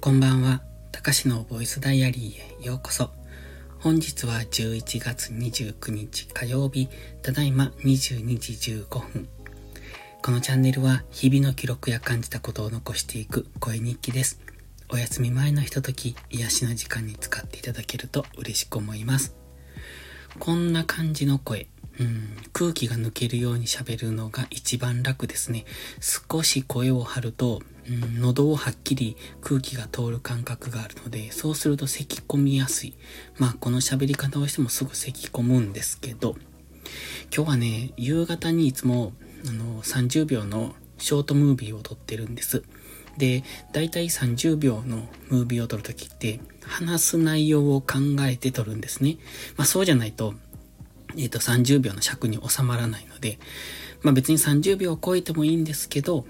こんばんは。たかしのボイスダイアリーへようこそ。本日は11月29日火曜日、ただいま22時15分。このチャンネルは日々の記録や感じたことを残していく声日記です。お休み前のひととき、癒しの時間に使っていただけると嬉しく思います。こんな感じの声。うん、空気が抜けるように喋るのが一番楽ですね。少し声を張ると、うん、喉をはっきり空気が通る感覚があるので、そうすると咳込みやすい。まあ、この喋り方をしてもすぐ咳込むんですけど、今日はね、夕方にいつも、あの、30秒のショートムービーを撮ってるんです。で、だいたい30秒のムービーを撮るときって、話す内容を考えて撮るんですね。まあそうじゃないと、えっ、ー、と、30秒の尺に収まらないので、まあ別に30秒を超えてもいいんですけど、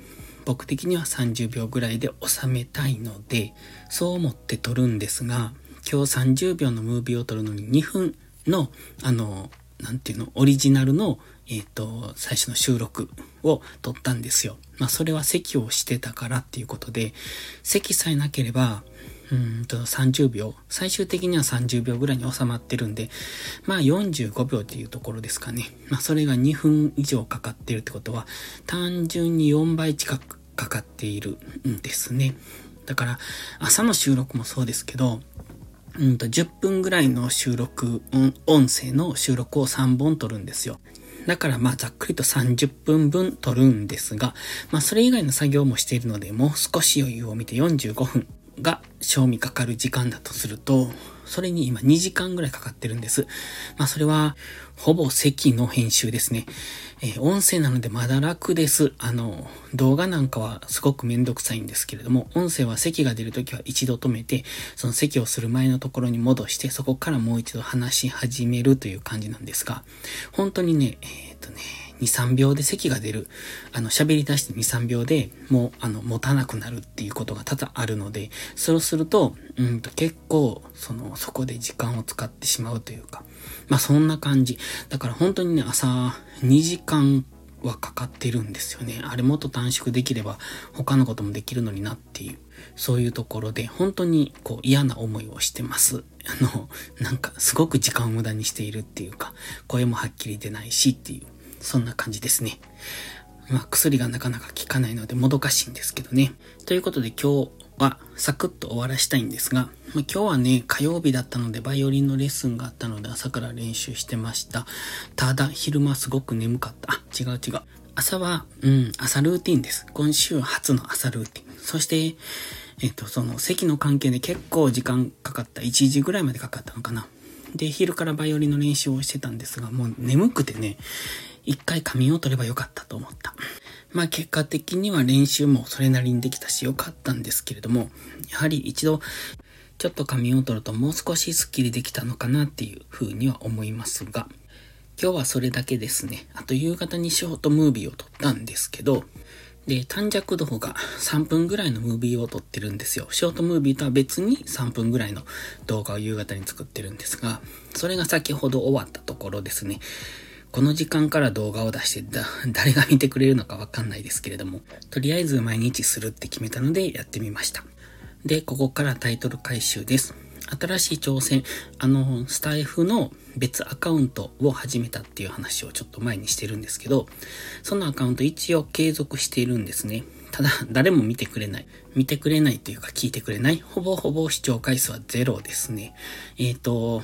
僕的には30秒ぐらいで収めたいので、そう思って撮るんですが、今日30秒のムービーを撮るのに2分の、あの、なんていうの、オリジナルの、えっ、ー、と、最初の収録を撮ったんですよ。まあそれは席をしてたからっていうことで、席さえなければ、うんと30秒、最終的には30秒ぐらいに収まってるんで、まあ45秒っていうところですかね。まあそれが2分以上かかってるってことは、単純に4倍近くかかっているんですね。だから朝の収録もそうですけど、うんと10分ぐらいの収録、音声の収録を3本撮るんですよ。だからまあざっくりと30分分撮るんですが、まあそれ以外の作業もしているので、もう少し余裕を見て45分が賞味かかる時間だとすると、それに今2時間ぐらいかかってるんです。まあそれは、ほぼ席の編集ですね。えー、音声なのでまだ楽です。あの、動画なんかはすごくめんどくさいんですけれども、音声は席が出るときは一度止めて、その席をする前のところに戻して、そこからもう一度話し始めるという感じなんですが、本当にね、えー、っとね、2、3秒で咳が出る。あの、喋り出して2、3秒でもう、あの、持たなくなるっていうことが多々あるので、そうすると、うんと結構、その、そこで時間を使ってしまうというか、まあそんな感じ。だから本当にね、朝2時間はかかってるんですよね。あれもっと短縮できれば他のこともできるのになっていう、そういうところで本当にこう嫌な思いをしてます。あの、なんかすごく時間を無駄にしているっていうか、声もはっきり出ないしっていう。そんな感じですね。まあ、薬がなかなか効かないのでもどかしいんですけどね。ということで今日はサクッと終わらしたいんですが、まあ、今日はね、火曜日だったのでバイオリンのレッスンがあったので朝から練習してました。ただ、昼間すごく眠かった。あ、違う違う。朝は、うん、朝ルーティンです。今週初の朝ルーティン。そして、えっと、その席の関係で結構時間かかった。1時ぐらいまでかかったのかな。で、昼からバイオリンの練習をしてたんですが、もう眠くてね、一回仮眠を取ればよかったと思った。まあ結果的には練習もそれなりにできたしよかったんですけれども、やはり一度ちょっと仮眠を取るともう少しスッキリできたのかなっていう風には思いますが、今日はそれだけですね。あと夕方にショートムービーを撮ったんですけど、で、短尺動画3分ぐらいのムービーを撮ってるんですよ。ショートムービーとは別に3分ぐらいの動画を夕方に作ってるんですが、それが先ほど終わったところですね。この時間から動画を出してだ、誰が見てくれるのかわかんないですけれども、とりあえず毎日するって決めたのでやってみました。で、ここからタイトル回収です。新しい挑戦、あの、スタイフの別アカウントを始めたっていう話をちょっと前にしてるんですけど、そのアカウント一応継続しているんですね。ただ、誰も見てくれない。見てくれないというか聞いてくれない。ほぼほぼ視聴回数はゼロですね。えっ、ー、と、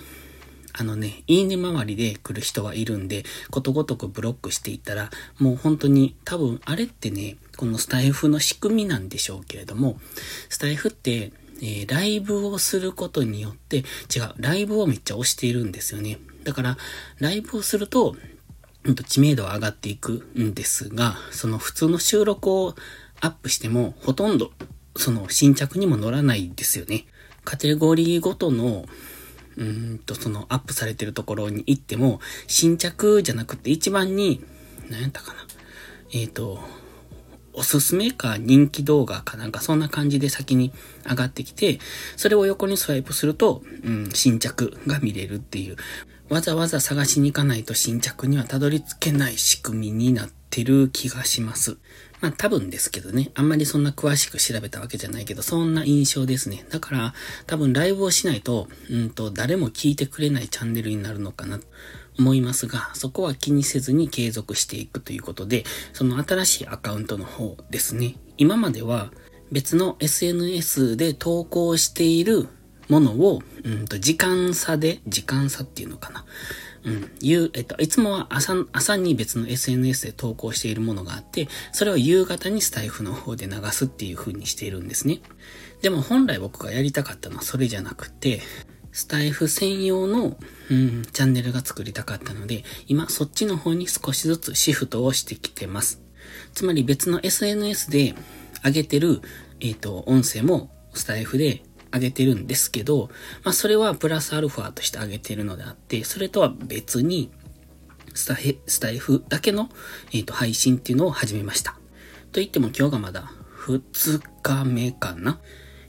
あのね、いいね周りで来る人はいるんで、ことごとくブロックしていったら、もう本当に多分あれってね、このスタイフの仕組みなんでしょうけれども、スタイフって、えー、ライブをすることによって、違う、ライブをめっちゃ押しているんですよね。だから、ライブをすると、うんと知名度は上がっていくんですが、その普通の収録をアップしても、ほとんど、その新着にも乗らないですよね。カテゴリーごとのうんと、そのアップされてるところに行っても、新着じゃなくて一番に、何やったかな。えっ、ー、と、おすすめか人気動画かなんかそんな感じで先に上がってきて、それを横にスワイプすると、うん、新着が見れるっていう、わざわざ探しに行かないと新着にはたどり着けない仕組みになってってる気がします。まあ多分ですけどね、あんまりそんな詳しく調べたわけじゃないけど、そんな印象ですね。だから多分ライブをしないと、うんと誰も聞いてくれないチャンネルになるのかなと思いますが、そこは気にせずに継続していくということで、その新しいアカウントの方ですね。今までは別の SNS で投稿しているものを、うんと時間差で、時間差っていうのかな。うん、夕、えっと、いつもは朝、朝に別の SNS で投稿しているものがあって、それを夕方にスタイフの方で流すっていう風にしているんですね。でも本来僕がやりたかったのはそれじゃなくて、スタイフ専用の、うん、チャンネルが作りたかったので、今そっちの方に少しずつシフトをしてきてます。つまり別の SNS で上げてる、えっ、と、音声もスタイフで上げてるんですけど、まあそれはプラスアルファとして上げてるのであって、それとは別に、スタイスタイフだけの、えーと、配信っていうのを始めました。と言っても今日がまだ2日目かな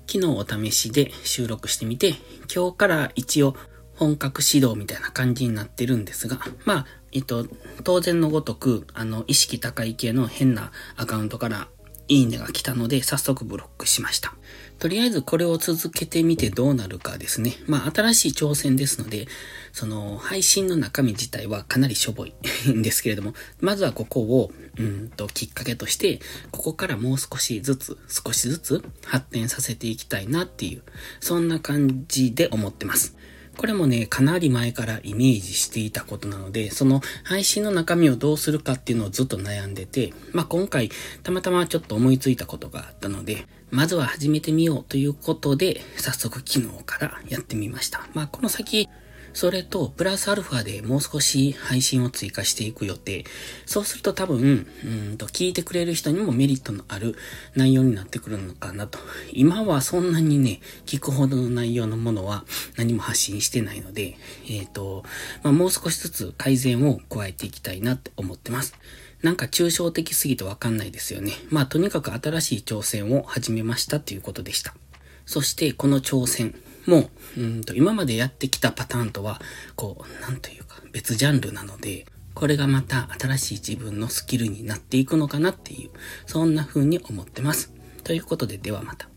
昨日お試しで収録してみて、今日から一応本格指導みたいな感じになってるんですが、まあ、えっと、当然のごとく、あの、意識高い系の変なアカウントからいいねが来たので、早速ブロックしました。とりあえずこれを続けてみてどうなるかですね。まあ、新しい挑戦ですので、その、配信の中身自体はかなりしょぼいんですけれども、まずはここを、うんと、きっかけとして、ここからもう少しずつ、少しずつ発展させていきたいなっていう、そんな感じで思ってます。これもね、かなり前からイメージしていたことなので、その配信の中身をどうするかっていうのをずっと悩んでて、まあ、今回、たまたまちょっと思いついたことがあったので、まずは始めてみようということで、早速昨日からやってみました。まあ、この先、それと、プラスアルファでもう少し配信を追加していく予定。そうすると多分、うんと、聞いてくれる人にもメリットのある内容になってくるのかなと。今はそんなにね、聞くほどの内容のものは何も発信してないので、えっ、ー、と、まあ、もう少しずつ改善を加えていきたいなって思ってます。なんか抽象的すぎてわかんないですよね。まあとにかく新しい挑戦を始めましたということでした。そしてこの挑戦、もう、うんと、今までやってきたパターンとは、こう、なんというか、別ジャンルなので、これがまた新しい自分のスキルになっていくのかなっていう、そんな風に思ってます。ということで、ではまた。